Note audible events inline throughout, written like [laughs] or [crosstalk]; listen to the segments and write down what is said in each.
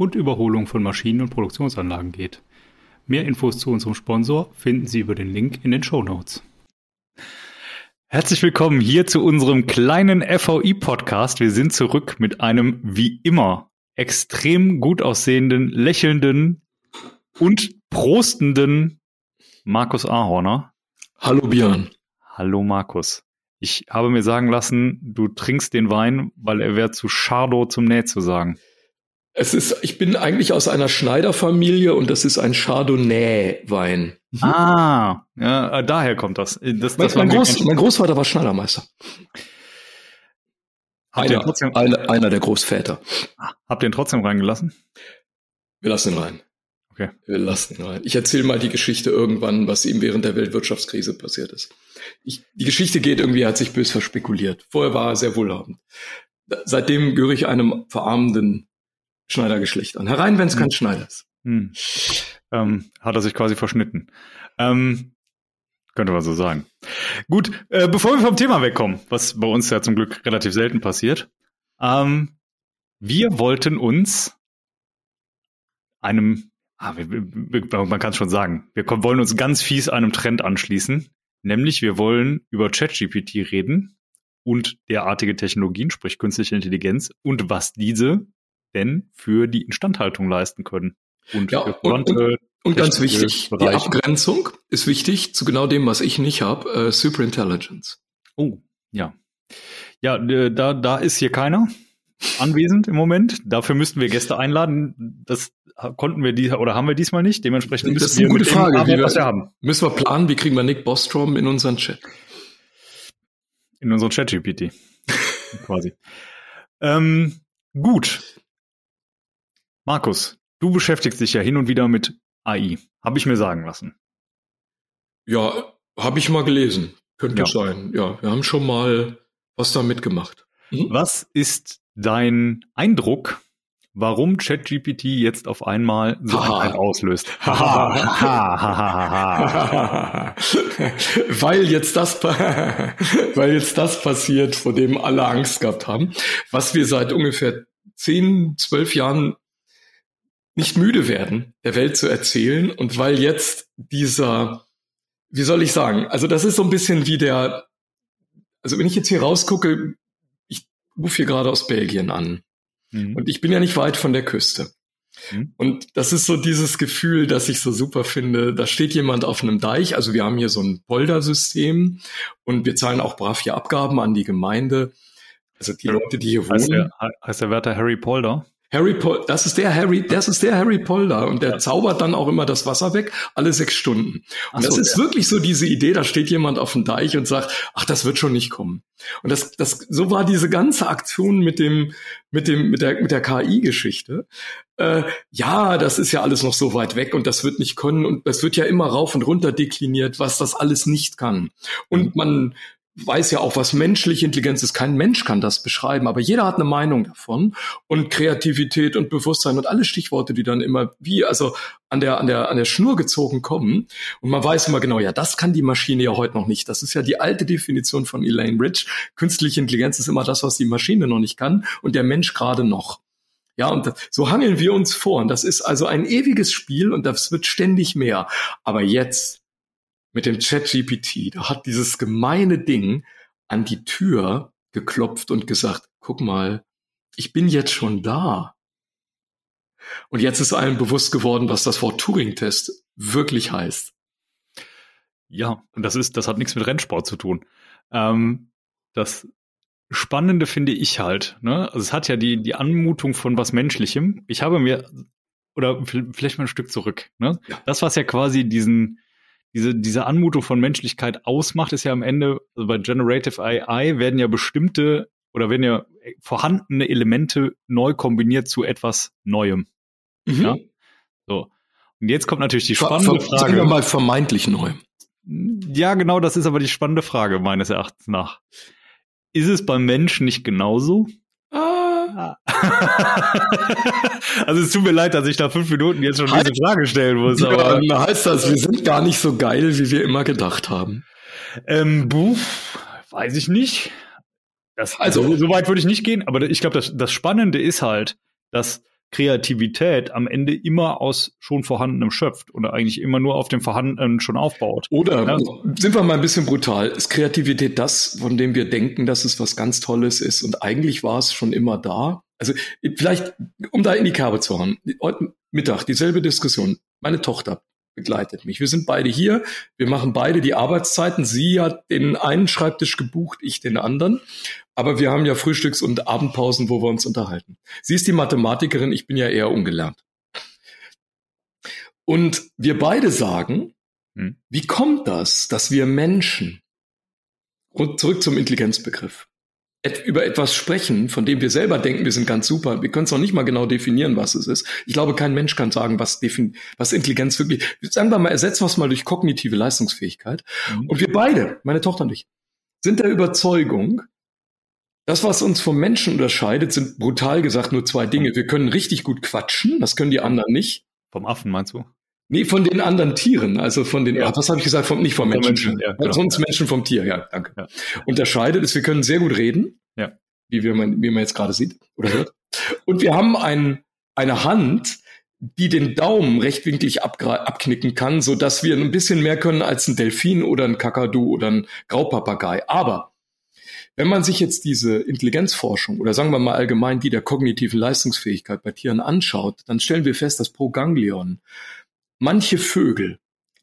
und Überholung von Maschinen und Produktionsanlagen geht. Mehr Infos zu unserem Sponsor finden Sie über den Link in den Show Notes. Herzlich willkommen hier zu unserem kleinen FVI-Podcast. Wir sind zurück mit einem wie immer extrem gut aussehenden, lächelnden und prostenden Markus Ahorner. Hallo Björn. Hallo Markus. Ich habe mir sagen lassen, du trinkst den Wein, weil er wäre zu Chardo zum Näh zu sagen. Es ist, ich bin eigentlich aus einer Schneiderfamilie und das ist ein Chardonnay-Wein. Mhm. Ah, ja, äh, daher kommt das. das, das mein, mein, Groß, mein, Großvater war Schneidermeister. Einer, trotzdem, einer, einer der Großväter. Habt ihr ihn trotzdem reingelassen? Wir lassen ihn rein. Okay. Wir lassen ihn rein. Ich erzähle mal die Geschichte irgendwann, was ihm während der Weltwirtschaftskrise passiert ist ich, die Geschichte geht irgendwie, er hat sich bös verspekuliert. Vorher war er sehr wohlhabend. Seitdem gehöre ich einem verarmenden Schneidergeschlecht an. Herein, wenn es hm. kein Schneider ist. Hm. Ähm, hat er sich quasi verschnitten. Ähm, könnte man so sagen. Gut, äh, bevor wir vom Thema wegkommen, was bei uns ja zum Glück relativ selten passiert, ähm, wir wollten uns einem, ah, wir, wir, man kann es schon sagen, wir wollen uns ganz fies einem Trend anschließen, Nämlich, wir wollen über ChatGPT reden und derartige Technologien, sprich künstliche Intelligenz und was diese denn für die Instandhaltung leisten können. Und, ja, und, und, und ganz wichtig, Bereiche. die Abgrenzung ist wichtig zu genau dem, was ich nicht habe, äh, Superintelligence. Oh, ja. Ja, da, da ist hier keiner anwesend im Moment. Dafür müssten wir Gäste einladen. Das konnten wir die oder haben wir diesmal nicht. Dementsprechend müssen das ist eine wir gute Frage, Arbeit, wir, was wir haben. Müssen wir planen, wie kriegen wir Nick Bostrom in unseren Chat? In unseren Chat GPT. [laughs] quasi. Ähm, gut. Markus, du beschäftigst dich ja hin und wieder mit AI. Habe ich mir sagen lassen. Ja, habe ich mal gelesen. Könnte ja. sein. Ja, wir haben schon mal was da mitgemacht. Mhm. Was ist dein Eindruck, warum ChatGPT jetzt auf einmal so ein auslöst. [laughs] [laughs] weil jetzt das, [laughs] weil jetzt das passiert, vor dem alle Angst gehabt haben, was wir seit ungefähr zehn, zwölf Jahren nicht müde werden, der Welt zu erzählen und weil jetzt dieser, wie soll ich sagen, also das ist so ein bisschen wie der, also wenn ich jetzt hier rausgucke, rufe hier gerade aus Belgien an. Mhm. Und ich bin ja nicht weit von der Küste. Mhm. Und das ist so dieses Gefühl, das ich so super finde. Da steht jemand auf einem Deich. Also wir haben hier so ein Poldersystem und wir zahlen auch brav hier Abgaben an die Gemeinde. Also die Leute, die hier wohnen. Heißt der, heißt der Wärter Harry Polder? Harry Pol das ist der Harry, das ist der Harry Polder und der ja. zaubert dann auch immer das Wasser weg, alle sechs Stunden. Und so, das ist ja. wirklich so diese Idee, da steht jemand auf dem Deich und sagt, ach, das wird schon nicht kommen. Und das, das, so war diese ganze Aktion mit dem, mit dem, mit der, mit der KI-Geschichte. Äh, ja, das ist ja alles noch so weit weg und das wird nicht können und das wird ja immer rauf und runter dekliniert, was das alles nicht kann. Und mhm. man weiß ja auch, was menschliche Intelligenz ist. Kein Mensch kann das beschreiben, aber jeder hat eine Meinung davon. Und Kreativität und Bewusstsein und alle Stichworte, die dann immer wie, also an der, an der, an der Schnur gezogen kommen. Und man weiß immer genau, ja, das kann die Maschine ja heute noch nicht. Das ist ja die alte Definition von Elaine Rich. Künstliche Intelligenz ist immer das, was die Maschine noch nicht kann und der Mensch gerade noch. Ja, und so hangeln wir uns vor. Und das ist also ein ewiges Spiel und das wird ständig mehr. Aber jetzt mit dem ChatGPT, da hat dieses gemeine Ding an die Tür geklopft und gesagt, guck mal, ich bin jetzt schon da. Und jetzt ist allen bewusst geworden, was das Wort Turing-Test wirklich heißt. Ja, und das ist, das hat nichts mit Rennsport zu tun. Ähm, das Spannende finde ich halt, ne? Also es hat ja die, die Anmutung von was Menschlichem. Ich habe mir, oder vielleicht mal ein Stück zurück, ne? Ja. Das, was ja quasi diesen, diese, diese Anmutung von Menschlichkeit ausmacht, ist ja am Ende, also bei Generative AI werden ja bestimmte oder werden ja vorhandene Elemente neu kombiniert zu etwas Neuem. Mhm. Ja? So. Und jetzt kommt natürlich die spannende Frage. Sagen wir mal vermeintlich neu. Ja, genau, das ist aber die spannende Frage meines Erachtens nach. Ist es beim Menschen nicht genauso? [laughs] Also es tut mir leid, dass ich da fünf Minuten jetzt schon heißt, diese Frage stellen muss. Aber ja, heißt das, wir sind gar nicht so geil, wie wir immer gedacht haben. Ähm, buh, weiß ich nicht. Das, also, so weit würde ich nicht gehen, aber ich glaube, das, das Spannende ist halt, dass Kreativität am Ende immer aus schon vorhandenem schöpft oder eigentlich immer nur auf dem Vorhandenen schon aufbaut. Oder ja. sind wir mal ein bisschen brutal, ist Kreativität das, von dem wir denken, dass es was ganz Tolles ist und eigentlich war es schon immer da? Also vielleicht, um da in die Kerbe zu hauen, heute Mittag dieselbe Diskussion. Meine Tochter begleitet mich. Wir sind beide hier. Wir machen beide die Arbeitszeiten. Sie hat den einen Schreibtisch gebucht, ich den anderen. Aber wir haben ja Frühstücks- und Abendpausen, wo wir uns unterhalten. Sie ist die Mathematikerin, ich bin ja eher ungelernt. Und wir beide sagen, hm. wie kommt das, dass wir Menschen, und zurück zum Intelligenzbegriff, über etwas sprechen, von dem wir selber denken, wir sind ganz super. Wir können es noch nicht mal genau definieren, was es ist. Ich glaube, kein Mensch kann sagen, was, was Intelligenz wirklich. Sagen wir mal, ersetzen wir es mal durch kognitive Leistungsfähigkeit. Mhm. Und wir beide, meine Tochter und ich, sind der Überzeugung, das, was uns vom Menschen unterscheidet, sind brutal gesagt nur zwei Dinge. Wir können richtig gut quatschen, das können die anderen nicht. Vom Affen meinst du? Nee, von den anderen Tieren, also von den, ja. was habe ich gesagt, vom, nicht vom Menschen. Menschen ja, genau. Sonst Menschen vom Tier, ja, danke. Ja. Unterscheidet ist, wir können sehr gut reden, ja. wie, wir, wie man jetzt gerade sieht oder hört. Und wir haben ein, eine Hand, die den Daumen rechtwinklig abknicken kann, so dass wir ein bisschen mehr können als ein Delfin oder ein Kakadu oder ein Graupapagei. Aber wenn man sich jetzt diese Intelligenzforschung oder sagen wir mal allgemein die der kognitiven Leistungsfähigkeit bei Tieren anschaut, dann stellen wir fest, dass pro Ganglion manche Vögel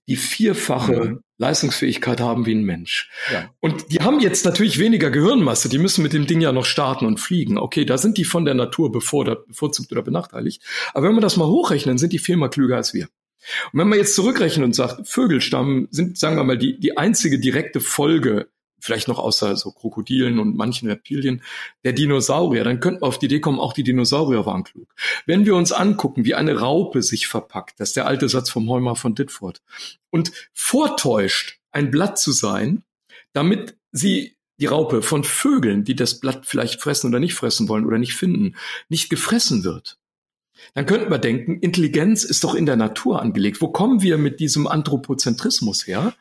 die vierfache mhm. Leistungsfähigkeit haben wie ein Mensch. Ja. Und die haben jetzt natürlich weniger Gehirnmasse, die müssen mit dem Ding ja noch starten und fliegen. Okay, da sind die von der Natur bevorzugt oder benachteiligt. Aber wenn man das mal hochrechnen, sind die viermal klüger als wir. Und wenn man jetzt zurückrechnet und sagt, Vögelstammen sind, sagen wir mal, die, die einzige direkte Folge vielleicht noch außer so Krokodilen und manchen Reptilien, der Dinosaurier, dann könnten wir auf die Idee kommen, auch die Dinosaurier waren klug. Wenn wir uns angucken, wie eine Raupe sich verpackt, das ist der alte Satz vom Heumer von Ditford, und vortäuscht, ein Blatt zu sein, damit sie die Raupe von Vögeln, die das Blatt vielleicht fressen oder nicht fressen wollen oder nicht finden, nicht gefressen wird. Dann könnten wir denken, Intelligenz ist doch in der Natur angelegt. Wo kommen wir mit diesem Anthropozentrismus her?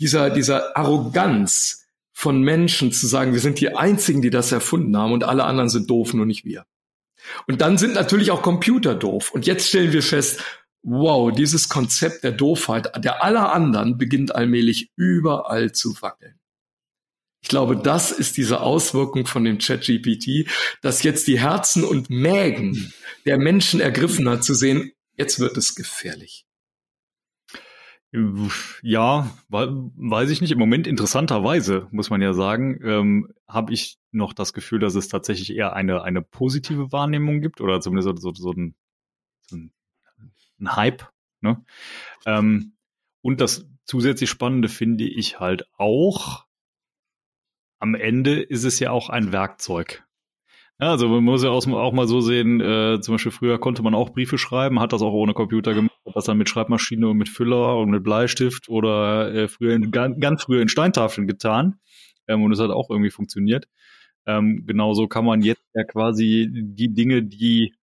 Dieser, dieser Arroganz, von Menschen zu sagen, wir sind die Einzigen, die das erfunden haben und alle anderen sind doof, nur nicht wir. Und dann sind natürlich auch Computer doof. Und jetzt stellen wir fest, wow, dieses Konzept der Doofheit der aller anderen beginnt allmählich überall zu wackeln. Ich glaube, das ist diese Auswirkung von dem ChatGPT, dass jetzt die Herzen und Mägen der Menschen ergriffen hat, zu sehen, jetzt wird es gefährlich. Ja, weiß ich nicht. Im Moment interessanterweise, muss man ja sagen, ähm, habe ich noch das Gefühl, dass es tatsächlich eher eine, eine positive Wahrnehmung gibt oder zumindest so, so, so, ein, so ein, Hype. Ne? Ähm, und das zusätzlich Spannende finde ich halt auch, am Ende ist es ja auch ein Werkzeug. Ja, also man muss ja auch, mal so sehen, äh, zum Beispiel früher konnte man auch Briefe schreiben, hat das auch ohne Computer gemacht, hat das dann mit Schreibmaschine und mit Füller und mit Bleistift oder äh, früher in, ganz, ganz früher in Steintafeln getan. Ähm, und es hat auch irgendwie funktioniert. Ähm, genauso kann man jetzt ja quasi die Dinge, die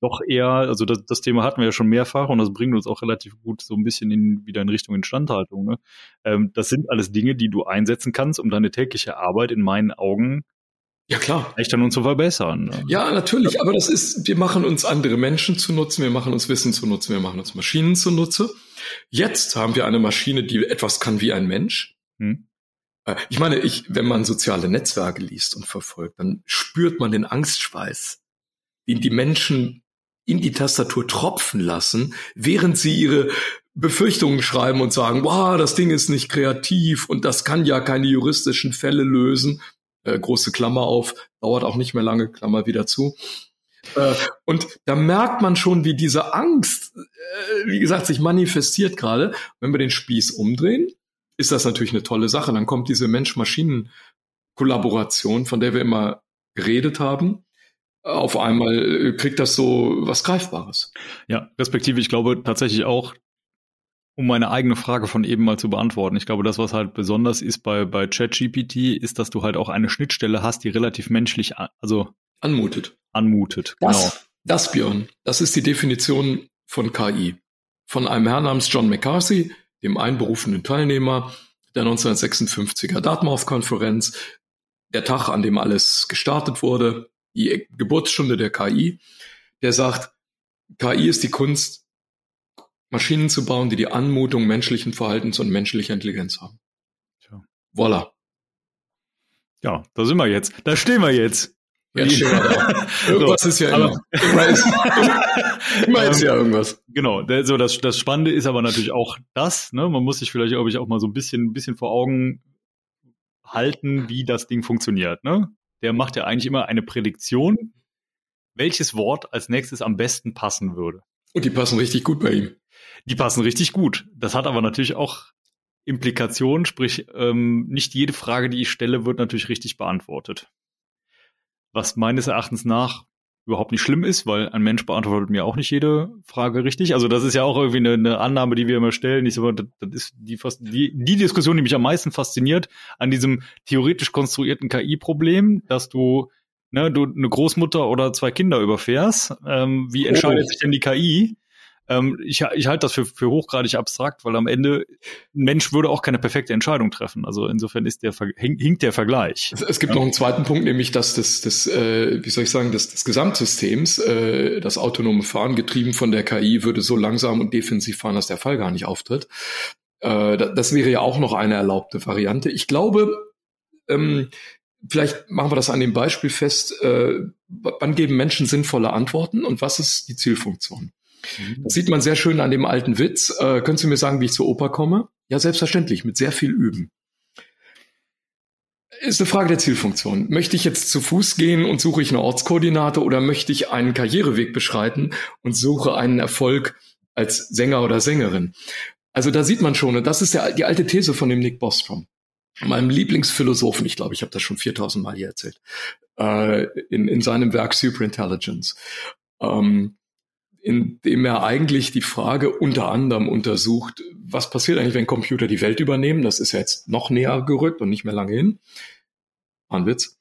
doch eher, also das, das Thema hatten wir ja schon mehrfach und das bringt uns auch relativ gut so ein bisschen in, wieder in Richtung Instandhaltung. Ne? Ähm, das sind alles Dinge, die du einsetzen kannst, um deine tägliche Arbeit in meinen Augen ja, klar. Echt an uns zu verbessern. Ne? Ja, natürlich. Aber das ist, wir machen uns andere Menschen zu nutzen, wir machen uns Wissen zu nutzen, wir machen uns Maschinen zu Nutze. Jetzt haben wir eine Maschine, die etwas kann wie ein Mensch. Hm. Äh, ich meine, ich, wenn man soziale Netzwerke liest und verfolgt, dann spürt man den Angstschweiß, den die Menschen in die Tastatur tropfen lassen, während sie ihre Befürchtungen schreiben und sagen, wow, das Ding ist nicht kreativ und das kann ja keine juristischen Fälle lösen äh, große Klammer auf, dauert auch nicht mehr lange, Klammer wieder zu. Äh, und da merkt man schon, wie diese Angst, äh, wie gesagt, sich manifestiert gerade. Wenn wir den Spieß umdrehen, ist das natürlich eine tolle Sache. Dann kommt diese Mensch-Maschinen-Kollaboration, von der wir immer geredet haben. auf einmal kriegt das so was Greifbares. Ja, respektive, ich glaube tatsächlich auch, um meine eigene Frage von eben mal zu beantworten. Ich glaube, das, was halt besonders ist bei, bei ChatGPT, ist, dass du halt auch eine Schnittstelle hast, die relativ menschlich, also anmutet. Anmutet, das, genau. Das, Björn, das ist die Definition von KI. Von einem Herrn namens John McCarthy, dem einberufenen Teilnehmer der 1956er Dartmouth-Konferenz, der Tag, an dem alles gestartet wurde, die Geburtsstunde der KI, der sagt, KI ist die Kunst, Maschinen zu bauen, die die Anmutung menschlichen Verhaltens und menschlicher Intelligenz haben. Tja. Voila. Ja, da sind wir jetzt. Da stehen wir jetzt. Jetzt stehen wir da. [laughs] Irgendwas so, ist ja immer. immer ist, immer ist ja irgendwas. Genau. So das, das Spannende ist aber natürlich auch das. Ne? Man muss sich vielleicht, glaube ich, auch mal so ein bisschen, ein bisschen vor Augen halten, wie das Ding funktioniert. Ne? Der macht ja eigentlich immer eine Prädiktion, welches Wort als nächstes am besten passen würde. Und die passen richtig gut bei ihm. Die passen richtig gut. Das hat aber natürlich auch Implikationen, sprich, ähm, nicht jede Frage, die ich stelle, wird natürlich richtig beantwortet. Was meines Erachtens nach überhaupt nicht schlimm ist, weil ein Mensch beantwortet mir auch nicht jede Frage richtig. Also das ist ja auch irgendwie eine, eine Annahme, die wir immer stellen. Ich sage, das, das ist die, die, die Diskussion, die mich am meisten fasziniert an diesem theoretisch konstruierten KI-Problem, dass du ne, du eine Großmutter oder zwei Kinder überfährst. Ähm, wie entscheidet oh. sich denn die KI? Ähm, ich, ich halte das für, für hochgradig abstrakt, weil am Ende ein Mensch würde auch keine perfekte Entscheidung treffen. Also insofern ist der hinkt der Vergleich. Es, es gibt ja. noch einen zweiten Punkt, nämlich dass das, das äh, wie soll ich sagen, das, des Gesamtsystems, äh, das autonome Fahren getrieben von der KI würde so langsam und defensiv fahren, dass der Fall gar nicht auftritt. Äh, das wäre ja auch noch eine erlaubte Variante. Ich glaube, ähm, vielleicht machen wir das an dem Beispiel fest, äh, wann geben Menschen sinnvolle Antworten und was ist die Zielfunktion? Das sieht man sehr schön an dem alten Witz. Äh, können Sie mir sagen, wie ich zur Oper komme? Ja, selbstverständlich, mit sehr viel Üben. Ist eine Frage der Zielfunktion. Möchte ich jetzt zu Fuß gehen und suche ich eine Ortskoordinate oder möchte ich einen Karriereweg beschreiten und suche einen Erfolg als Sänger oder Sängerin? Also da sieht man schon, und das ist der, die alte These von dem Nick Bostrom, meinem Lieblingsphilosophen, ich glaube, ich habe das schon 4000 Mal hier erzählt, äh, in, in seinem Werk Superintelligence. Ähm, in dem er eigentlich die Frage unter anderem untersucht, was passiert eigentlich, wenn Computer die Welt übernehmen? Das ist ja jetzt noch näher gerückt und nicht mehr lange hin. Ein Witz.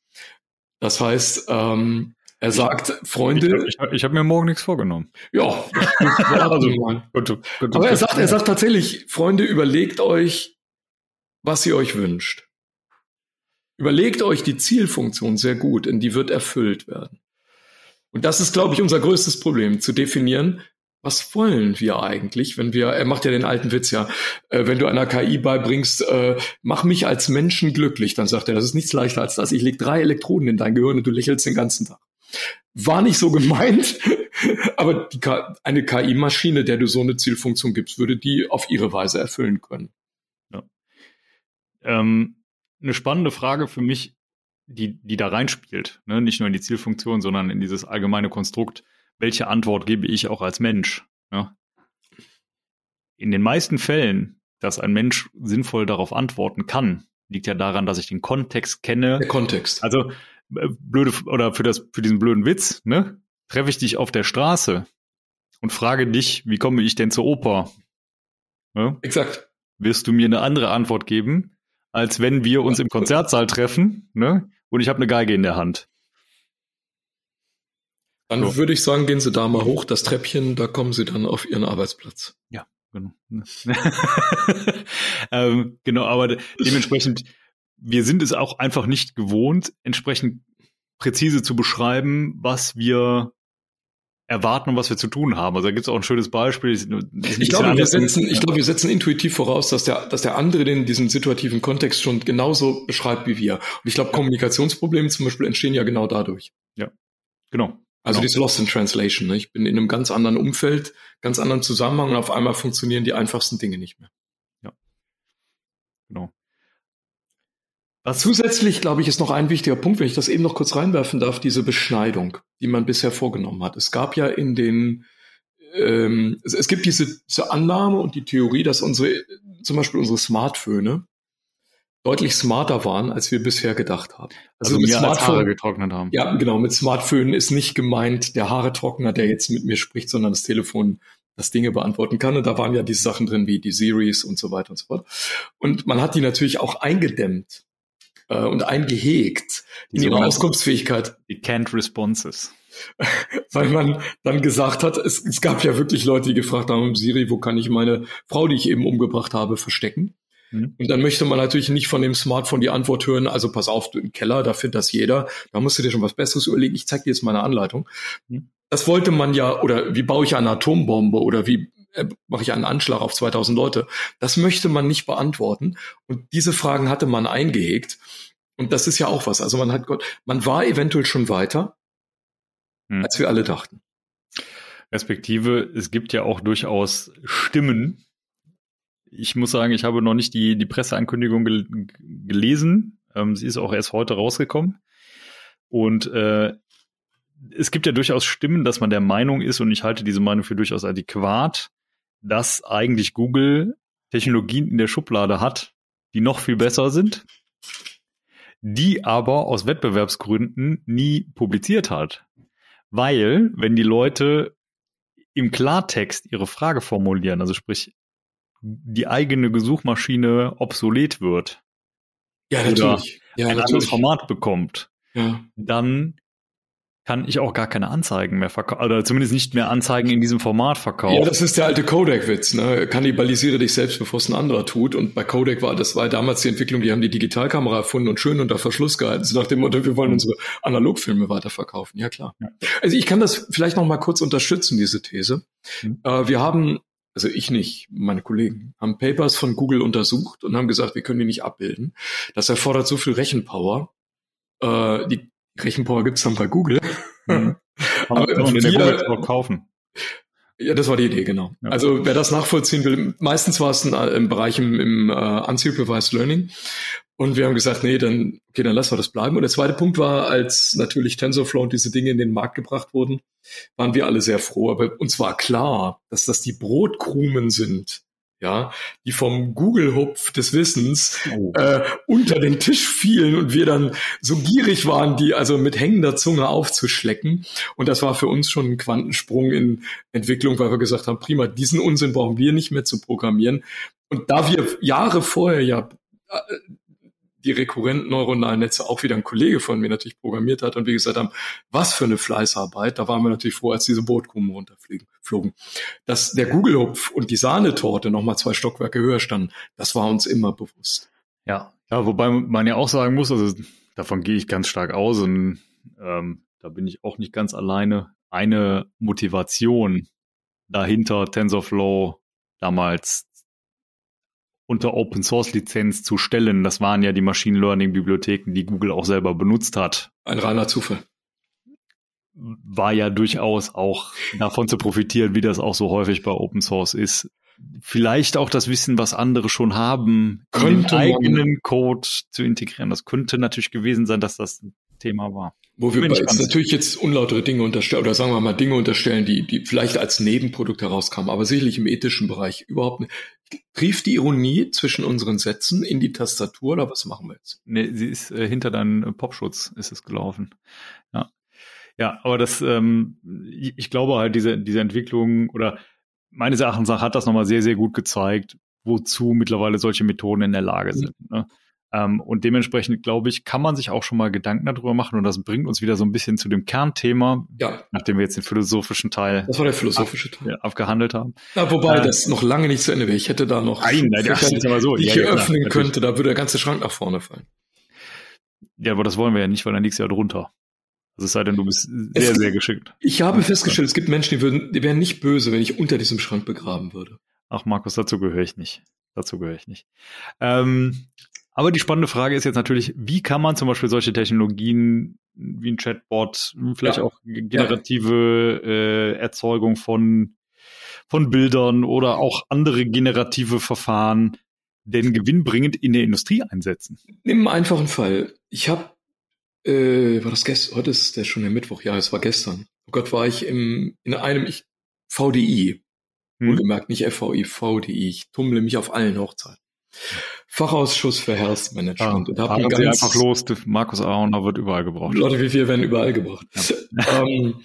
Das heißt, ähm, er sagt, Freunde. Ich, ich, ich habe mir morgen nichts vorgenommen. Ja, [laughs] also, gut, gut, aber er sagt, er sagt tatsächlich, Freunde, überlegt euch, was ihr euch wünscht. Überlegt euch die Zielfunktion sehr gut, denn die wird erfüllt werden. Und das ist, glaube ich, unser größtes Problem, zu definieren, was wollen wir eigentlich, wenn wir, er macht ja den alten Witz ja, äh, wenn du einer KI beibringst, äh, mach mich als Menschen glücklich, dann sagt er, das ist nichts leichter als das. Ich leg drei Elektroden in dein Gehirn und du lächelst den ganzen Tag. War nicht so gemeint, [laughs] aber eine KI-Maschine, der du so eine Zielfunktion gibst, würde die auf ihre Weise erfüllen können. Ja. Ähm, eine spannende Frage für mich die, die da reinspielt. Ne? Nicht nur in die Zielfunktion, sondern in dieses allgemeine Konstrukt, welche Antwort gebe ich auch als Mensch? Ne? In den meisten Fällen, dass ein Mensch sinnvoll darauf antworten kann, liegt ja daran, dass ich den Kontext kenne. Der Kontext. Also äh, blöde oder für das für diesen blöden Witz, ne? Treffe ich dich auf der Straße und frage dich, wie komme ich denn zur Oper? Ne? Exakt. Wirst du mir eine andere Antwort geben, als wenn wir uns im Konzertsaal treffen, ne? Und ich habe eine Geige in der Hand. Dann so. würde ich sagen, gehen Sie da mal hoch, das Treppchen, da kommen Sie dann auf Ihren Arbeitsplatz. Ja, genau. [laughs] ähm, genau, aber dementsprechend, wir sind es auch einfach nicht gewohnt, entsprechend präzise zu beschreiben, was wir erwarten und was wir zu tun haben. Also da gibt es auch ein schönes Beispiel. Ich glaube, wir setzen, ich glaube, wir setzen intuitiv voraus, dass der, dass der andere den diesen situativen Kontext schon genauso beschreibt wie wir. Und ich glaube, Kommunikationsprobleme zum Beispiel entstehen ja genau dadurch. Ja, genau. Also genau. dieses Lost in Translation. Ne? Ich bin in einem ganz anderen Umfeld, ganz anderen Zusammenhang und auf einmal funktionieren die einfachsten Dinge nicht mehr. Ja. Genau. Was zusätzlich, glaube ich, ist noch ein wichtiger Punkt, wenn ich das eben noch kurz reinwerfen darf, diese Beschneidung, die man bisher vorgenommen hat. Es gab ja in den, ähm, es, es gibt diese, diese Annahme und die Theorie, dass unsere, zum Beispiel unsere Smartphone, deutlich smarter waren, als wir bisher gedacht haben. Also, also mit Smartphone Haare getrocknet haben. Ja, genau. Mit Smartphone ist nicht gemeint der Haaretrockner, der jetzt mit mir spricht, sondern das Telefon, das Dinge beantworten kann. Und da waren ja diese Sachen drin wie die Series und so weiter und so fort. Und man hat die natürlich auch eingedämmt äh, und eingehegt in ihrer Auskunftsfähigkeit. Die Canned Responses. [laughs] Weil man dann gesagt hat, es, es gab ja wirklich Leute, die gefragt haben, Siri, wo kann ich meine Frau, die ich eben umgebracht habe, verstecken? Mhm. Und dann möchte man natürlich nicht von dem Smartphone die Antwort hören, also pass auf, du im Keller, da findet das jeder, da musst du dir schon was Besseres überlegen, ich zeig dir jetzt meine Anleitung. Mhm. Das wollte man ja, oder wie baue ich eine Atombombe oder wie mache ich einen Anschlag auf 2000 Leute? Das möchte man nicht beantworten. Und diese Fragen hatte man eingehegt. Und das ist ja auch was. Also man hat Gott, man war eventuell schon weiter, mhm. als wir alle dachten. Respektive, es gibt ja auch durchaus Stimmen, ich muss sagen, ich habe noch nicht die, die Presseankündigung gel gelesen. Ähm, sie ist auch erst heute rausgekommen. Und äh, es gibt ja durchaus Stimmen, dass man der Meinung ist, und ich halte diese Meinung für durchaus adäquat, dass eigentlich Google Technologien in der Schublade hat, die noch viel besser sind, die aber aus Wettbewerbsgründen nie publiziert hat. Weil, wenn die Leute im Klartext ihre Frage formulieren, also sprich die eigene Suchmaschine obsolet wird. Ja, natürlich. Ja, ein natürlich. anderes Format bekommt. Ja. Dann kann ich auch gar keine Anzeigen mehr verkaufen, oder zumindest nicht mehr Anzeigen in diesem Format verkaufen. Ja, das ist der alte Codec-Witz, ne? Kannibalisiere dich selbst, bevor es ein anderer tut. Und bei Codec war, das war damals die Entwicklung, die haben die Digitalkamera erfunden und schön unter Verschluss gehalten. So nach dem Motto, wir wollen unsere Analogfilme weiterverkaufen. Ja, klar. Ja. Also ich kann das vielleicht noch mal kurz unterstützen, diese These. Mhm. Äh, wir haben also ich nicht, meine Kollegen, haben Papers von Google untersucht und haben gesagt, wir können die nicht abbilden. Das erfordert so viel Rechenpower. Äh, die Rechenpower gibt's dann bei Google. Mhm. [laughs] Aber wir, kaufen. Ja, das war die Idee, genau. Ja. Also wer das nachvollziehen will, meistens war es im Bereich im, im uh, Unsupervised Learning. Und wir haben gesagt, nee, dann, okay, dann lassen wir das bleiben. Und der zweite Punkt war, als natürlich TensorFlow und diese Dinge in den Markt gebracht wurden, waren wir alle sehr froh. Aber uns war klar, dass das die Brotkrumen sind, ja, die vom Google-Hupf des Wissens oh. äh, unter den Tisch fielen und wir dann so gierig waren, die also mit hängender Zunge aufzuschlecken. Und das war für uns schon ein Quantensprung in Entwicklung, weil wir gesagt haben, prima, diesen Unsinn brauchen wir nicht mehr zu programmieren. Und da wir Jahre vorher ja äh, die rekurrenten neuronalen Netze auch wieder ein Kollege von mir natürlich programmiert hat und wie gesagt haben, was für eine Fleißarbeit. Da waren wir natürlich froh, als diese Bootkunden runterfliegen, flogen. Dass der Google-Hupf und die Sahnetorte nochmal zwei Stockwerke höher standen, das war uns immer bewusst. Ja, ja, wobei man ja auch sagen muss, also davon gehe ich ganz stark aus und ähm, da bin ich auch nicht ganz alleine. Eine Motivation dahinter TensorFlow damals unter Open Source Lizenz zu stellen. Das waren ja die Machine Learning Bibliotheken, die Google auch selber benutzt hat. Ein reiner Zufall. War ja durchaus auch davon zu profitieren, wie das auch so häufig bei Open Source ist. Vielleicht auch das Wissen, was andere schon haben, könnte in den eigenen Code zu integrieren. Das könnte natürlich gewesen sein, dass das Thema war. Wo wir jetzt natürlich jetzt unlautere Dinge unterstellen, oder sagen wir mal Dinge unterstellen, die, die vielleicht als Nebenprodukt herauskamen, aber sicherlich im ethischen Bereich überhaupt nicht. Trief die Ironie zwischen unseren Sätzen in die Tastatur oder was machen wir jetzt? Nee, sie ist äh, hinter deinem Popschutz ist es gelaufen. Ja. Ja, aber das, ähm, ich, ich glaube halt, diese, diese Entwicklung oder meines Erachtens hat das nochmal sehr, sehr gut gezeigt, wozu mittlerweile solche Methoden in der Lage sind. Ne? Ähm, und dementsprechend, glaube ich, kann man sich auch schon mal Gedanken darüber machen. Und das bringt uns wieder so ein bisschen zu dem Kernthema, ja. nachdem wir jetzt den philosophischen Teil, das war der philosophische ab, Teil. abgehandelt haben. Ja, wobei äh, das noch lange nicht zu Ende wäre. Ich hätte da noch nein, nein, das ist aber so. die ich ja, öffnen klar, könnte, da würde der ganze Schrank nach vorne fallen. Ja, aber das wollen wir ja nicht, weil dann liegst du ja drunter. Also es sei denn, du bist sehr, es, sehr geschickt. Ich habe festgestellt, es gibt Menschen, die würden, die wären nicht böse, wenn ich unter diesem Schrank begraben würde. Ach, Markus, dazu gehöre ich nicht. Dazu gehöre ich nicht. Ähm, aber die spannende Frage ist jetzt natürlich, wie kann man zum Beispiel solche Technologien wie ein Chatbot, vielleicht ja. auch generative äh, Erzeugung von, von Bildern oder auch andere generative Verfahren denn gewinnbringend in der Industrie einsetzen? Nimm einen einfachen Fall. Ich habe, äh, war das gestern, heute ist der schon der Mittwoch, ja, es war gestern. Oh Gott, war ich im, in einem ich, VDI, hm. wohlgemerkt nicht FVI, VDI. Ich tummle mich auf allen Hochzeiten. Fachausschuss für Health Management. Ja, und da einfach los. Markus Ahorner wird überall gebraucht. Leute wie wir werden überall gebraucht. Ja. [laughs] ähm,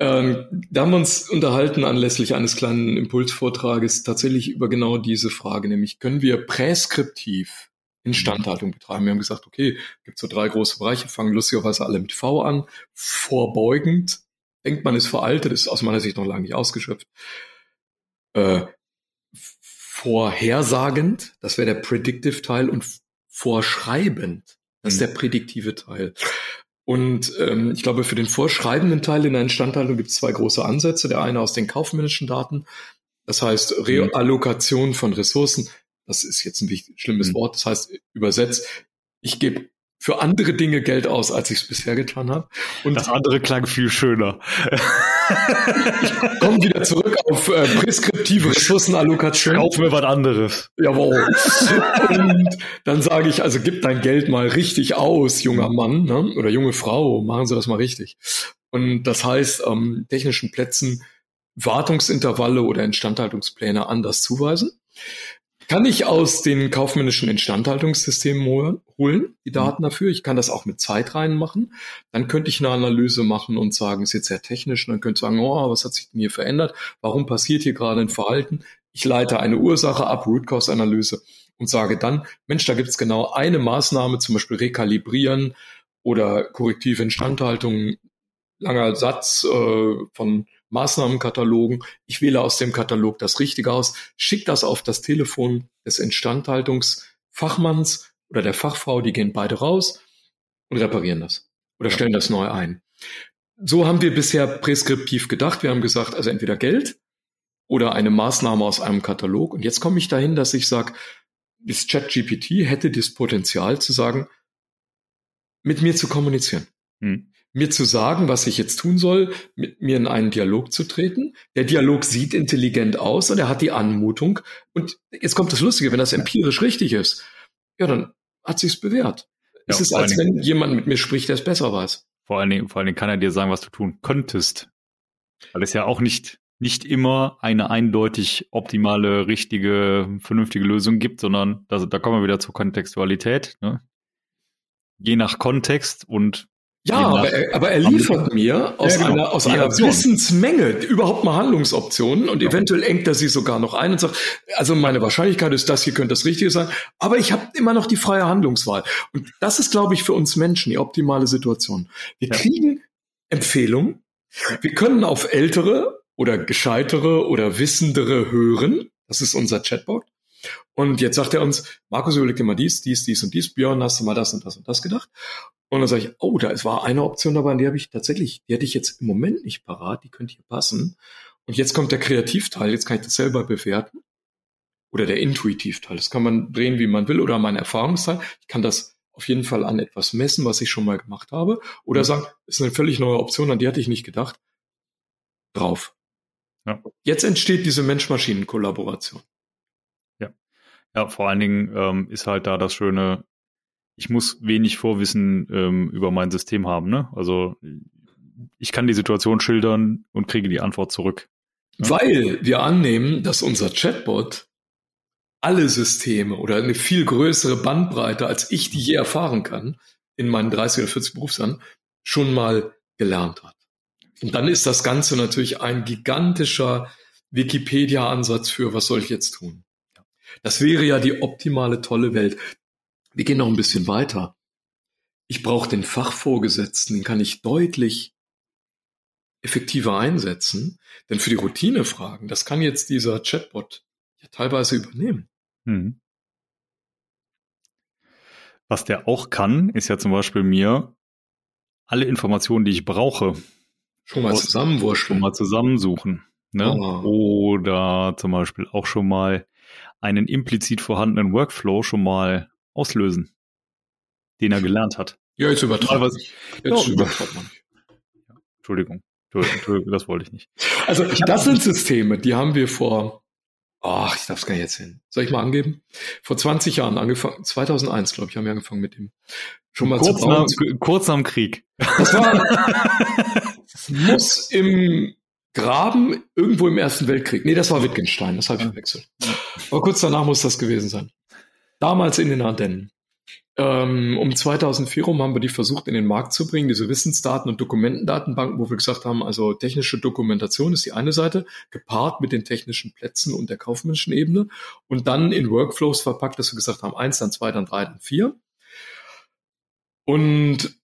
ähm, da haben wir uns unterhalten anlässlich eines kleinen Impulsvortrages tatsächlich über genau diese Frage, nämlich können wir präskriptiv Instandhaltung betreiben? Wir haben gesagt, okay, gibt so drei große Bereiche, fangen lustigerweise alle mit V an. Vorbeugend, denkt man ist veraltet, ist aus meiner Sicht noch lange nicht ausgeschöpft. Äh, vorhersagend, das wäre der Predictive Teil und vorschreibend, das ist mhm. der prädiktive Teil. Und ähm, ich glaube, für den vorschreibenden Teil in der Instandhaltung gibt es zwei große Ansätze. Der eine aus den kaufmännischen Daten, das heißt mhm. Reallokation von Ressourcen. Das ist jetzt ein schlimmes mhm. Wort. Das heißt übersetzt, ich gebe für andere Dinge Geld aus, als ich es bisher getan habe. Und das andere klang viel schöner. [laughs] ich komme wieder zurück auf äh, preskriptive Ressourcenallokation. Kauf mir was anderes. Jawohl. Und dann sage ich, also gib dein Geld mal richtig aus, junger Mann ne? oder junge Frau, machen Sie das mal richtig. Und das heißt, ähm, technischen Plätzen Wartungsintervalle oder Instandhaltungspläne anders zuweisen. Kann ich aus den kaufmännischen Instandhaltungssystemen holen, die mhm. Daten dafür. Ich kann das auch mit Zeit reinmachen. Dann könnte ich eine Analyse machen und sagen, ist jetzt sehr technisch. Und dann könnte ich sagen, oh, was hat sich denn hier verändert? Warum passiert hier gerade ein Verhalten? Ich leite eine Ursache ab, Root Cause Analyse und sage dann, Mensch, da gibt es genau eine Maßnahme, zum Beispiel rekalibrieren oder korrektive Instandhaltung, langer Satz äh, von Maßnahmenkatalogen. Ich wähle aus dem Katalog das Richtige aus, schicke das auf das Telefon des Instandhaltungsfachmanns oder der Fachfrau, die gehen beide raus und reparieren das oder stellen das neu ein. So haben wir bisher preskriptiv gedacht. Wir haben gesagt, also entweder Geld oder eine Maßnahme aus einem Katalog. Und jetzt komme ich dahin, dass ich sage, das ChatGPT hätte das Potenzial zu sagen, mit mir zu kommunizieren. Hm mir zu sagen, was ich jetzt tun soll, mit mir in einen Dialog zu treten. Der Dialog sieht intelligent aus und er hat die Anmutung. Und jetzt kommt das Lustige, wenn das empirisch richtig ist, ja, dann hat sich's bewährt. Ja, es ist, als wenn jemand mit mir spricht, der es besser weiß. Vor allen Dingen, vor allen Dingen kann er dir sagen, was du tun könntest. Weil es ja auch nicht, nicht immer eine eindeutig optimale, richtige, vernünftige Lösung gibt, sondern da, da kommen wir wieder zur Kontextualität. Ne? Je nach Kontext und ja, aber er, aber er liefert mir aus ja, genau. einer, aus einer Wissensmenge überhaupt mal Handlungsoptionen und ja. eventuell engt er sie sogar noch ein und sagt, also meine Wahrscheinlichkeit ist, das hier könnte das Richtige sein, aber ich habe immer noch die freie Handlungswahl. Und das ist, glaube ich, für uns Menschen die optimale Situation. Wir ja. kriegen Empfehlungen, wir können auf ältere oder gescheitere oder wissendere hören. Das ist unser Chatbot. Und jetzt sagt er uns, Markus, überleg dir mal dies, dies, dies und dies. Björn, hast du mal das und das und das gedacht? Und dann sage ich, oh, da war eine Option dabei, die habe ich tatsächlich, die hätte ich jetzt im Moment nicht parat, die könnte hier passen. Und jetzt kommt der Kreativteil, jetzt kann ich das selber bewerten. Oder der Intuitivteil, das kann man drehen, wie man will, oder mein Erfahrungsteil. Ich kann das auf jeden Fall an etwas messen, was ich schon mal gemacht habe. Oder mhm. sagen, ist eine völlig neue Option, an die hatte ich nicht gedacht. Drauf. Ja. Jetzt entsteht diese Mensch-Maschinen-Kollaboration. Ja. Vor allen Dingen ähm, ist halt da das Schöne, ich muss wenig Vorwissen ähm, über mein System haben. Ne? Also ich kann die Situation schildern und kriege die Antwort zurück. Ne? Weil wir annehmen, dass unser Chatbot alle Systeme oder eine viel größere Bandbreite, als ich die je erfahren kann, in meinen 30 oder 40 Berufsjahren, schon mal gelernt hat. Und dann ist das Ganze natürlich ein gigantischer Wikipedia-Ansatz für, was soll ich jetzt tun? Das wäre ja die optimale, tolle Welt. Wir gehen noch ein bisschen weiter. Ich brauche den Fachvorgesetzten, den kann ich deutlich effektiver einsetzen, denn für die Routinefragen, das kann jetzt dieser Chatbot ja teilweise übernehmen. Hm. Was der auch kann, ist ja zum Beispiel mir alle Informationen, die ich brauche, schon mal zusammenwurschteln. Schon mal zusammensuchen. Ne? Oh. Oder zum Beispiel auch schon mal einen implizit vorhandenen Workflow schon mal auslösen, den er gelernt hat. Ja, jetzt übertreibt man. Jetzt ja, übertreibt man. Entschuldigung. Entschuldigung, das wollte ich nicht. Also das sind Systeme, die haben wir vor, ach, ich darf es gar nicht erzählen. Soll ich mal angeben? Vor 20 Jahren angefangen, 2001, glaube ich, haben wir angefangen mit dem. Schon mal kurz, nach, kurz am Krieg. Das war, [laughs] das muss im Graben irgendwo im Ersten Weltkrieg. Nee, das war Wittgenstein, das habe ich verwechselt. Aber kurz danach muss das gewesen sein. Damals in den Ardennen. Ähm, um 2004 rum haben wir die versucht in den Markt zu bringen, diese Wissensdaten- und Dokumentendatenbanken, wo wir gesagt haben, also technische Dokumentation ist die eine Seite, gepaart mit den technischen Plätzen und der kaufmännischen Ebene und dann in Workflows verpackt, dass wir gesagt haben, eins, dann zwei, dann drei, dann vier. Und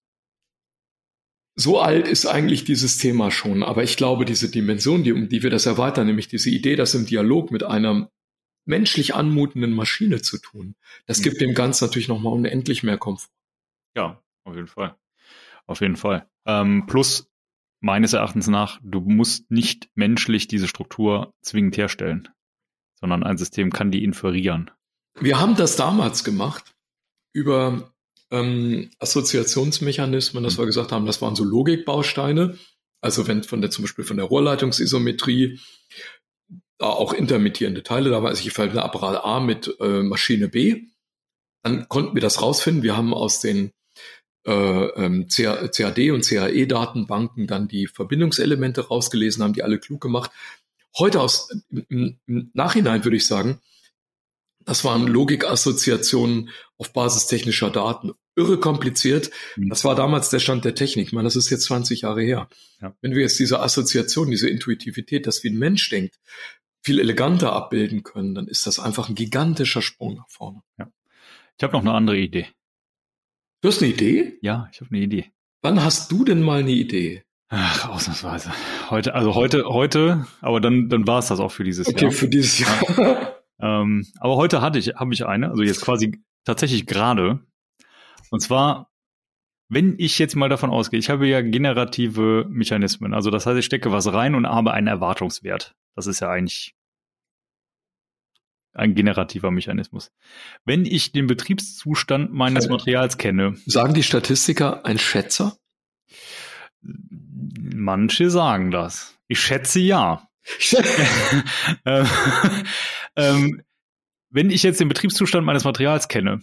so alt ist eigentlich dieses Thema schon, aber ich glaube, diese Dimension, die, um die wir das erweitern, nämlich diese Idee, das im Dialog mit einer menschlich anmutenden Maschine zu tun. Das mhm. gibt dem Ganzen natürlich nochmal unendlich mehr Komfort. Ja, auf jeden Fall. Auf jeden Fall. Ähm, plus, meines Erachtens nach, du musst nicht menschlich diese Struktur zwingend herstellen, sondern ein System kann die inferieren. Wir haben das damals gemacht über ähm, Assoziationsmechanismen, dass mhm. wir gesagt haben, das waren so Logikbausteine. Also wenn von der zum Beispiel von der Rohrleitungsisometrie auch intermittierende Teile da war. Also ich verbinde Apparat A mit äh, Maschine B. Dann konnten wir das rausfinden. Wir haben aus den äh, ähm, CAD und CAE-Datenbanken dann die Verbindungselemente rausgelesen, haben die alle klug gemacht. Heute aus im, im Nachhinein würde ich sagen, das waren Logikassoziationen auf Basis technischer Daten. Irre kompliziert. Mhm. Das war damals der Stand der Technik. Ich meine, das ist jetzt 20 Jahre her. Ja. Wenn wir jetzt diese Assoziation, diese Intuitivität, dass wie ein Mensch denkt, viel eleganter abbilden können, dann ist das einfach ein gigantischer Sprung nach vorne. Ja. Ich habe noch eine andere Idee. Du hast eine Idee? Ja, ich habe eine Idee. Wann hast du denn mal eine Idee? Ach, ausnahmsweise. Heute, also heute, heute, aber dann, dann war es das auch für dieses okay, Jahr. Okay, für dieses Jahr. ähm, aber heute hatte ich, habe ich eine, also jetzt quasi tatsächlich gerade. Und zwar, wenn ich jetzt mal davon ausgehe, ich habe ja generative Mechanismen, also das heißt, ich stecke was rein und habe einen Erwartungswert. Das ist ja eigentlich ein generativer Mechanismus. Wenn ich den Betriebszustand meines äh, Materials kenne. Sagen die Statistiker ein Schätzer? Manche sagen das. Ich schätze ja. [laughs] Ähm, ähm, wenn ich jetzt den Betriebszustand meines Materials kenne,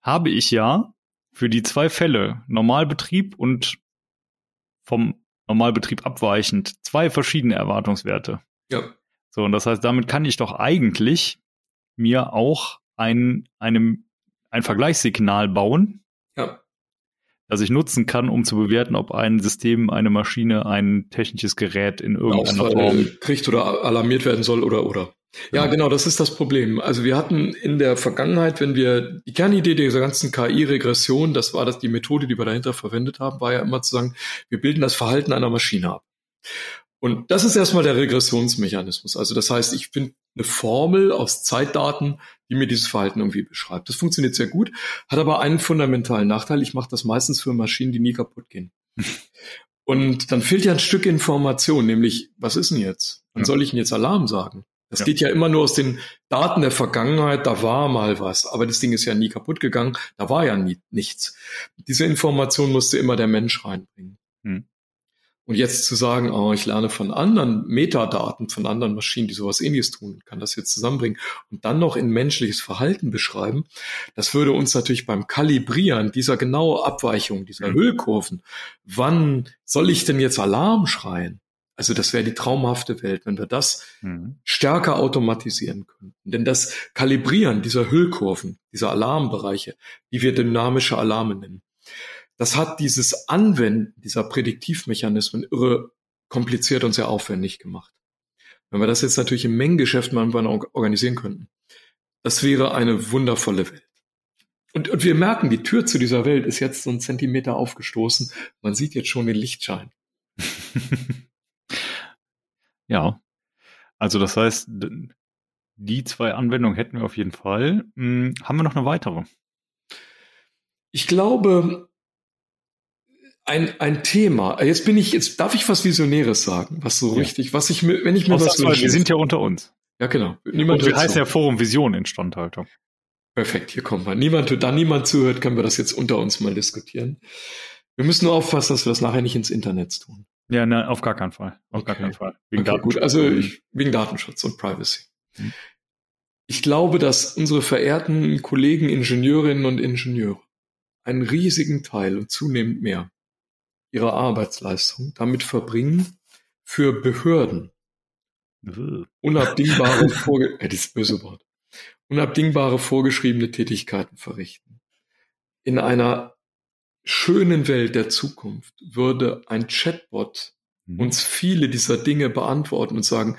habe ich ja für die zwei Fälle Normalbetrieb und vom Normalbetrieb abweichend zwei verschiedene Erwartungswerte. Ja. So, und das heißt, damit kann ich doch eigentlich mir auch ein, einem, ein Vergleichssignal bauen, ja. das ich nutzen kann, um zu bewerten, ob ein System, eine Maschine, ein technisches Gerät in irgendeiner Form kriegt oder alarmiert werden soll oder oder. Ja, genau, das ist das Problem. Also wir hatten in der Vergangenheit, wenn wir die Kernidee dieser ganzen KI-Regression, das war das die Methode, die wir dahinter verwendet haben, war ja immer zu sagen, wir bilden das Verhalten einer Maschine ab. Und das ist erstmal der Regressionsmechanismus. Also das heißt, ich finde eine Formel aus Zeitdaten, die mir dieses Verhalten irgendwie beschreibt. Das funktioniert sehr gut, hat aber einen fundamentalen Nachteil. Ich mache das meistens für Maschinen, die nie kaputt gehen. [laughs] Und dann fehlt ja ein Stück Information, nämlich, was ist denn jetzt? Wann ja. soll ich denn jetzt Alarm sagen? Das ja. geht ja immer nur aus den Daten der Vergangenheit, da war mal was, aber das Ding ist ja nie kaputt gegangen, da war ja nie, nichts. Diese Information musste immer der Mensch reinbringen. Hm. Und jetzt zu sagen, oh, ich lerne von anderen Metadaten, von anderen Maschinen, die sowas ähnliches tun, kann das jetzt zusammenbringen und dann noch in menschliches Verhalten beschreiben, das würde uns natürlich beim Kalibrieren dieser genaue Abweichung, dieser mhm. Höhlkurven, wann soll ich denn jetzt Alarm schreien? Also das wäre die traumhafte Welt, wenn wir das mhm. stärker automatisieren könnten. Denn das Kalibrieren dieser Hüllkurven, dieser Alarmbereiche, die wir dynamische Alarme nennen, das hat dieses Anwenden dieser Prädiktivmechanismen irre kompliziert und sehr aufwendig gemacht. Wenn wir das jetzt natürlich im Mengengeschäft mal organisieren könnten, das wäre eine wundervolle Welt. Und, und wir merken, die Tür zu dieser Welt ist jetzt so ein Zentimeter aufgestoßen. Man sieht jetzt schon den Lichtschein. [laughs] ja. Also das heißt, die zwei Anwendungen hätten wir auf jeden Fall. Hm, haben wir noch eine weitere? Ich glaube, ein, ein Thema. Jetzt bin ich, jetzt darf ich was Visionäres sagen, was so ja. richtig, was ich mir, wenn ich mir Aus was wünsche. Wir sind ja unter uns. Ja, genau. Niemand Und wir heißen ja Forum Vision Instandhaltung. Perfekt, hier kommen wir. Niemand, da niemand zuhört, können wir das jetzt unter uns mal diskutieren. Wir müssen nur aufpassen, dass wir das nachher nicht ins Internet tun. Ja, ne, auf gar keinen Fall. Auf okay. gar keinen Fall. Wegen okay, Datenschutz. Gut, also ich, wegen Datenschutz und Privacy. Hm. Ich glaube, dass unsere verehrten Kollegen Ingenieurinnen und Ingenieure einen riesigen Teil und zunehmend mehr ihrer Arbeitsleistung damit verbringen, für Behörden unabdingbare [laughs] Vorge äh, dieses böse Wort, unabdingbare vorgeschriebene Tätigkeiten verrichten. In einer schönen Welt der Zukunft würde ein Chatbot mhm. uns viele dieser Dinge beantworten und sagen,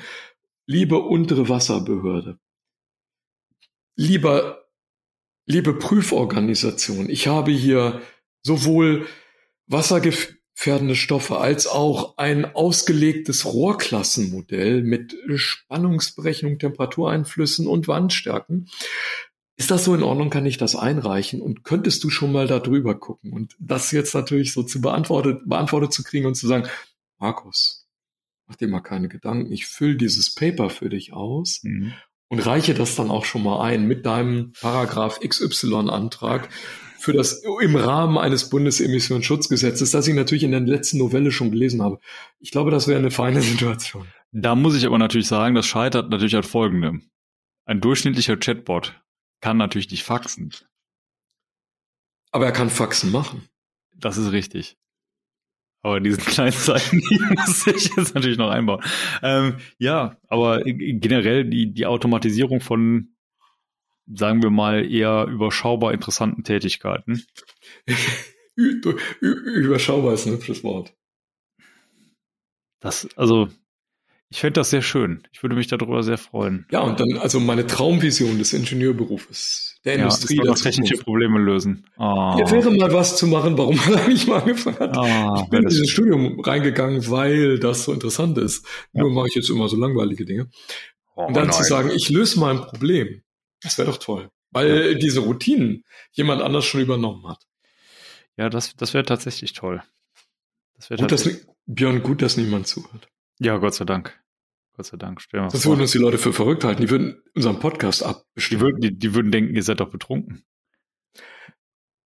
liebe untere Wasserbehörde, lieber, liebe Prüforganisation, ich habe hier sowohl wassergefährdende Stoffe als auch ein ausgelegtes Rohrklassenmodell mit Spannungsberechnung, Temperatureinflüssen und Wandstärken. Ist das so in Ordnung? Kann ich das einreichen? Und könntest du schon mal da drüber gucken? Und das jetzt natürlich so zu beantwortet, beantwortet zu kriegen und zu sagen, Markus, mach dir mal keine Gedanken. Ich fülle dieses Paper für dich aus mhm. und reiche das dann auch schon mal ein mit deinem Paragraph XY-Antrag für das im Rahmen eines Bundesemissionsschutzgesetzes, das ich natürlich in der letzten Novelle schon gelesen habe. Ich glaube, das wäre eine feine [laughs] Situation. Da muss ich aber natürlich sagen, das scheitert natürlich an folgendem. Ein durchschnittlicher Chatbot kann natürlich nicht faxen. Aber er kann Faxen machen. Das ist richtig. Aber diesen [laughs] kleinen Zeichen, die muss ich jetzt natürlich noch einbauen. Ähm, ja, aber generell die, die Automatisierung von, sagen wir mal, eher überschaubar interessanten Tätigkeiten. [laughs] überschaubar ist ein hübsches Wort. Das, also, ich fände das sehr schön. Ich würde mich darüber sehr freuen. Ja, und dann also meine Traumvision des Ingenieurberufes, der ja, Industrie. Der technische Probleme lösen. Oh. Ja, wäre mal was zu machen, warum [laughs] man eigentlich mal angefangen hat. Oh, ich bin in dieses Studium reingegangen, weil das so interessant ist. Ja. Nur mache ich jetzt immer so langweilige Dinge. Oh, und dann nein. zu sagen, ich löse mal ein Problem. Das wäre doch toll. Weil ja. diese Routinen jemand anders schon übernommen hat. Ja, das, das wäre tatsächlich toll. Das wäre tatsächlich. Dass, Björn, gut, dass niemand zuhört. Ja, Gott sei Dank. Gott sei Dank. Stell das würden uns die Leute für verrückt halten. Die würden unseren Podcast abbestimmen. Die würden, die, die würden denken, ihr seid doch betrunken.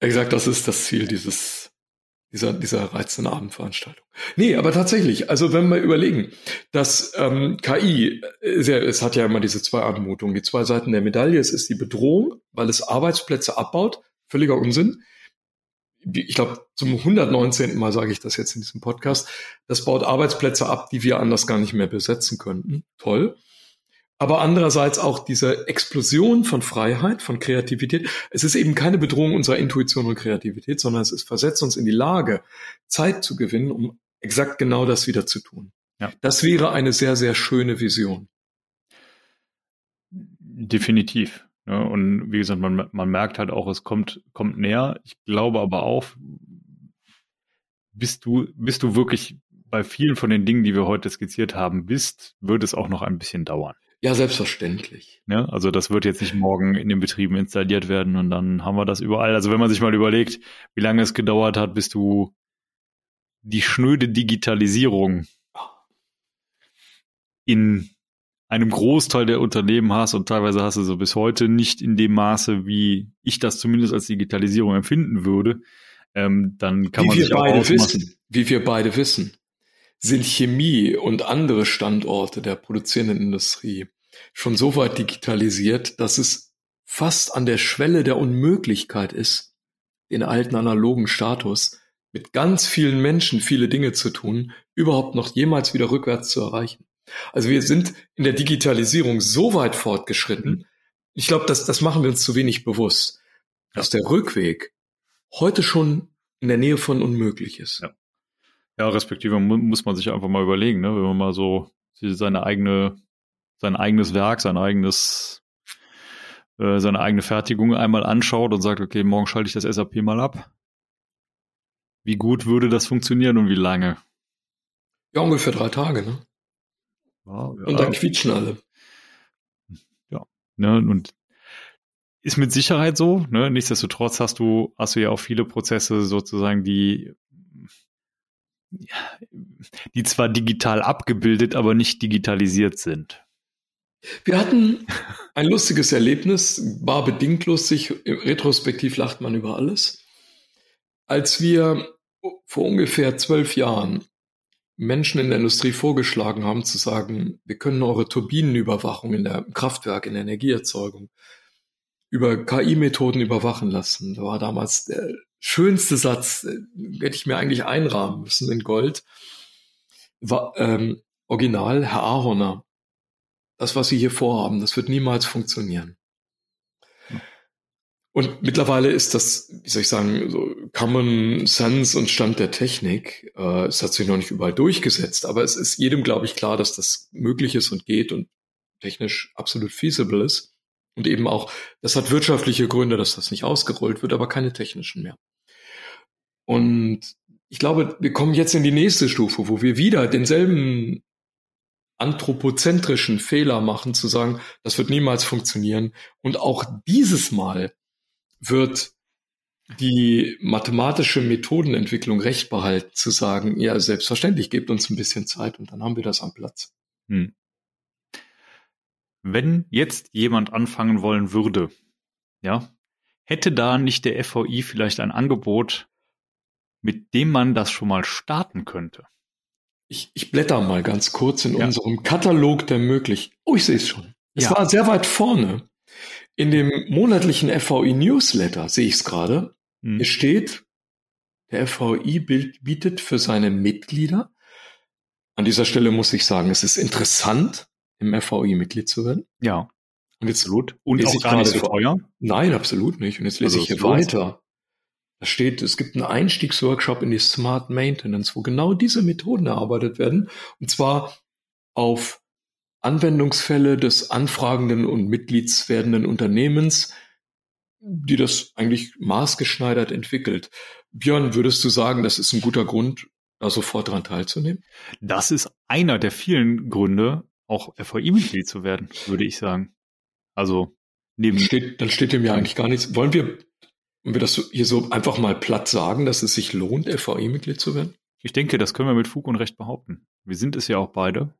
Exakt, das ist das Ziel dieses, dieser, dieser reizenden Abendveranstaltung. Nee, aber tatsächlich, also wenn wir überlegen, dass ähm, KI, sehr, es hat ja immer diese zwei Anmutungen, die zwei Seiten der Medaille. Es ist die Bedrohung, weil es Arbeitsplätze abbaut, völliger Unsinn ich glaube, zum 119. Mal sage ich das jetzt in diesem Podcast, das baut Arbeitsplätze ab, die wir anders gar nicht mehr besetzen könnten. Toll. Aber andererseits auch diese Explosion von Freiheit, von Kreativität. Es ist eben keine Bedrohung unserer Intuition und Kreativität, sondern es ist, versetzt uns in die Lage, Zeit zu gewinnen, um exakt genau das wieder zu tun. Ja. Das wäre eine sehr, sehr schöne Vision. Definitiv. Ne? und wie gesagt, man, man merkt halt auch, es kommt, kommt näher. Ich glaube aber auch, bist du, bist du wirklich bei vielen von den Dingen, die wir heute skizziert haben, bist, wird es auch noch ein bisschen dauern. Ja, selbstverständlich. Ja, also das wird jetzt nicht morgen in den Betrieben installiert werden und dann haben wir das überall. Also wenn man sich mal überlegt, wie lange es gedauert hat, bis du die schnöde Digitalisierung in einem Großteil der Unternehmen hast und teilweise hast du so bis heute nicht in dem Maße, wie ich das zumindest als Digitalisierung empfinden würde, ähm, dann kann wie man sich beide auch wissen, Wie wir beide wissen, sind Chemie und andere Standorte der produzierenden Industrie schon so weit digitalisiert, dass es fast an der Schwelle der Unmöglichkeit ist, den alten analogen Status mit ganz vielen Menschen viele Dinge zu tun, überhaupt noch jemals wieder rückwärts zu erreichen. Also wir sind in der Digitalisierung so weit fortgeschritten. Ich glaube, das, das machen wir uns zu wenig bewusst, dass der Rückweg heute schon in der Nähe von unmöglich ist. Ja, ja respektive muss man sich einfach mal überlegen, ne? wenn man mal so seine eigene, sein eigenes Werk, sein eigenes, äh, seine eigene Fertigung einmal anschaut und sagt, okay, morgen schalte ich das SAP mal ab. Wie gut würde das funktionieren und wie lange? Ja, ungefähr drei Tage, ne? Ja, und dann quietschen alle. Ja, ne, und ist mit Sicherheit so, ne? Nichtsdestotrotz hast du, hast du ja auch viele Prozesse sozusagen, die, die zwar digital abgebildet, aber nicht digitalisiert sind. Wir hatten ein lustiges Erlebnis, war bedingt lustig, retrospektiv lacht man über alles. Als wir vor ungefähr zwölf Jahren Menschen in der Industrie vorgeschlagen haben, zu sagen, wir können eure Turbinenüberwachung in der Kraftwerk, in der Energieerzeugung über KI-Methoden überwachen lassen. Da war damals der schönste Satz, äh, hätte ich mir eigentlich einrahmen müssen in Gold. War, ähm, Original, Herr Ahorner, das, was Sie hier vorhaben, das wird niemals funktionieren. Und mittlerweile ist das, wie soll ich sagen, so Common Sense und Stand der Technik. Äh, es hat sich noch nicht überall durchgesetzt, aber es ist jedem, glaube ich, klar, dass das möglich ist und geht und technisch absolut feasible ist. Und eben auch, das hat wirtschaftliche Gründe, dass das nicht ausgerollt wird, aber keine technischen mehr. Und ich glaube, wir kommen jetzt in die nächste Stufe, wo wir wieder denselben anthropozentrischen Fehler machen, zu sagen, das wird niemals funktionieren. Und auch dieses Mal wird die mathematische Methodenentwicklung recht behalten, zu sagen, ja, selbstverständlich, gebt uns ein bisschen Zeit und dann haben wir das am Platz. Hm. Wenn jetzt jemand anfangen wollen würde, ja, hätte da nicht der FVI vielleicht ein Angebot, mit dem man das schon mal starten könnte? Ich, ich blätter mal ganz kurz in ja. unserem Katalog der möglich. Oh, ich sehe es schon. Es ja. war sehr weit vorne. In dem monatlichen FVI Newsletter sehe ich es gerade. Hm. Es steht, der FVI bietet für seine Mitglieder. An dieser Stelle muss ich sagen, es ist interessant, im FVI Mitglied zu werden. Ja. Und jetzt absolut. Und auch gar nicht so teuer? Nein, absolut nicht. Und jetzt lese also ich hier weiter. Da steht, es gibt einen Einstiegsworkshop in die Smart Maintenance, wo genau diese Methoden erarbeitet werden. Und zwar auf Anwendungsfälle des anfragenden und mitgliedswerdenden Unternehmens, die das eigentlich maßgeschneidert entwickelt. Björn, würdest du sagen, das ist ein guter Grund, da sofort dran teilzunehmen? Das ist einer der vielen Gründe, auch FVI-Mitglied zu werden, würde ich sagen. Also neben. Steht, dann steht dem ja eigentlich gar nichts. Wollen wir, wollen wir das hier so einfach mal platt sagen, dass es sich lohnt, FVI-Mitglied zu werden? Ich denke, das können wir mit Fug und Recht behaupten. Wir sind es ja auch beide.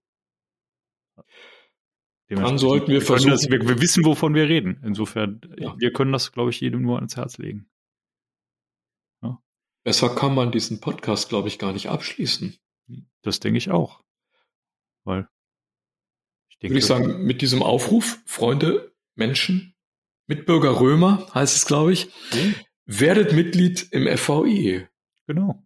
Dann sollten wir, wir versuchen. Das, wir, wir, wissen, wovon wir reden. Insofern, ja. wir können das, glaube ich, jedem nur ans Herz legen. Ja. Besser kann man diesen Podcast, glaube ich, gar nicht abschließen. Das denke ich auch. Weil würde ich sagen, mit diesem Aufruf, Freunde, Menschen, Mitbürger Römer heißt es, glaube ich, okay. werdet Mitglied im FVI. Genau.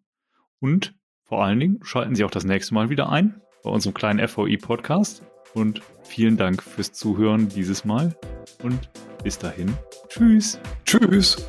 Und vor allen Dingen schalten Sie auch das nächste Mal wieder ein bei unserem kleinen FVI-Podcast. Und vielen Dank fürs Zuhören dieses Mal. Und bis dahin. Tschüss. Tschüss.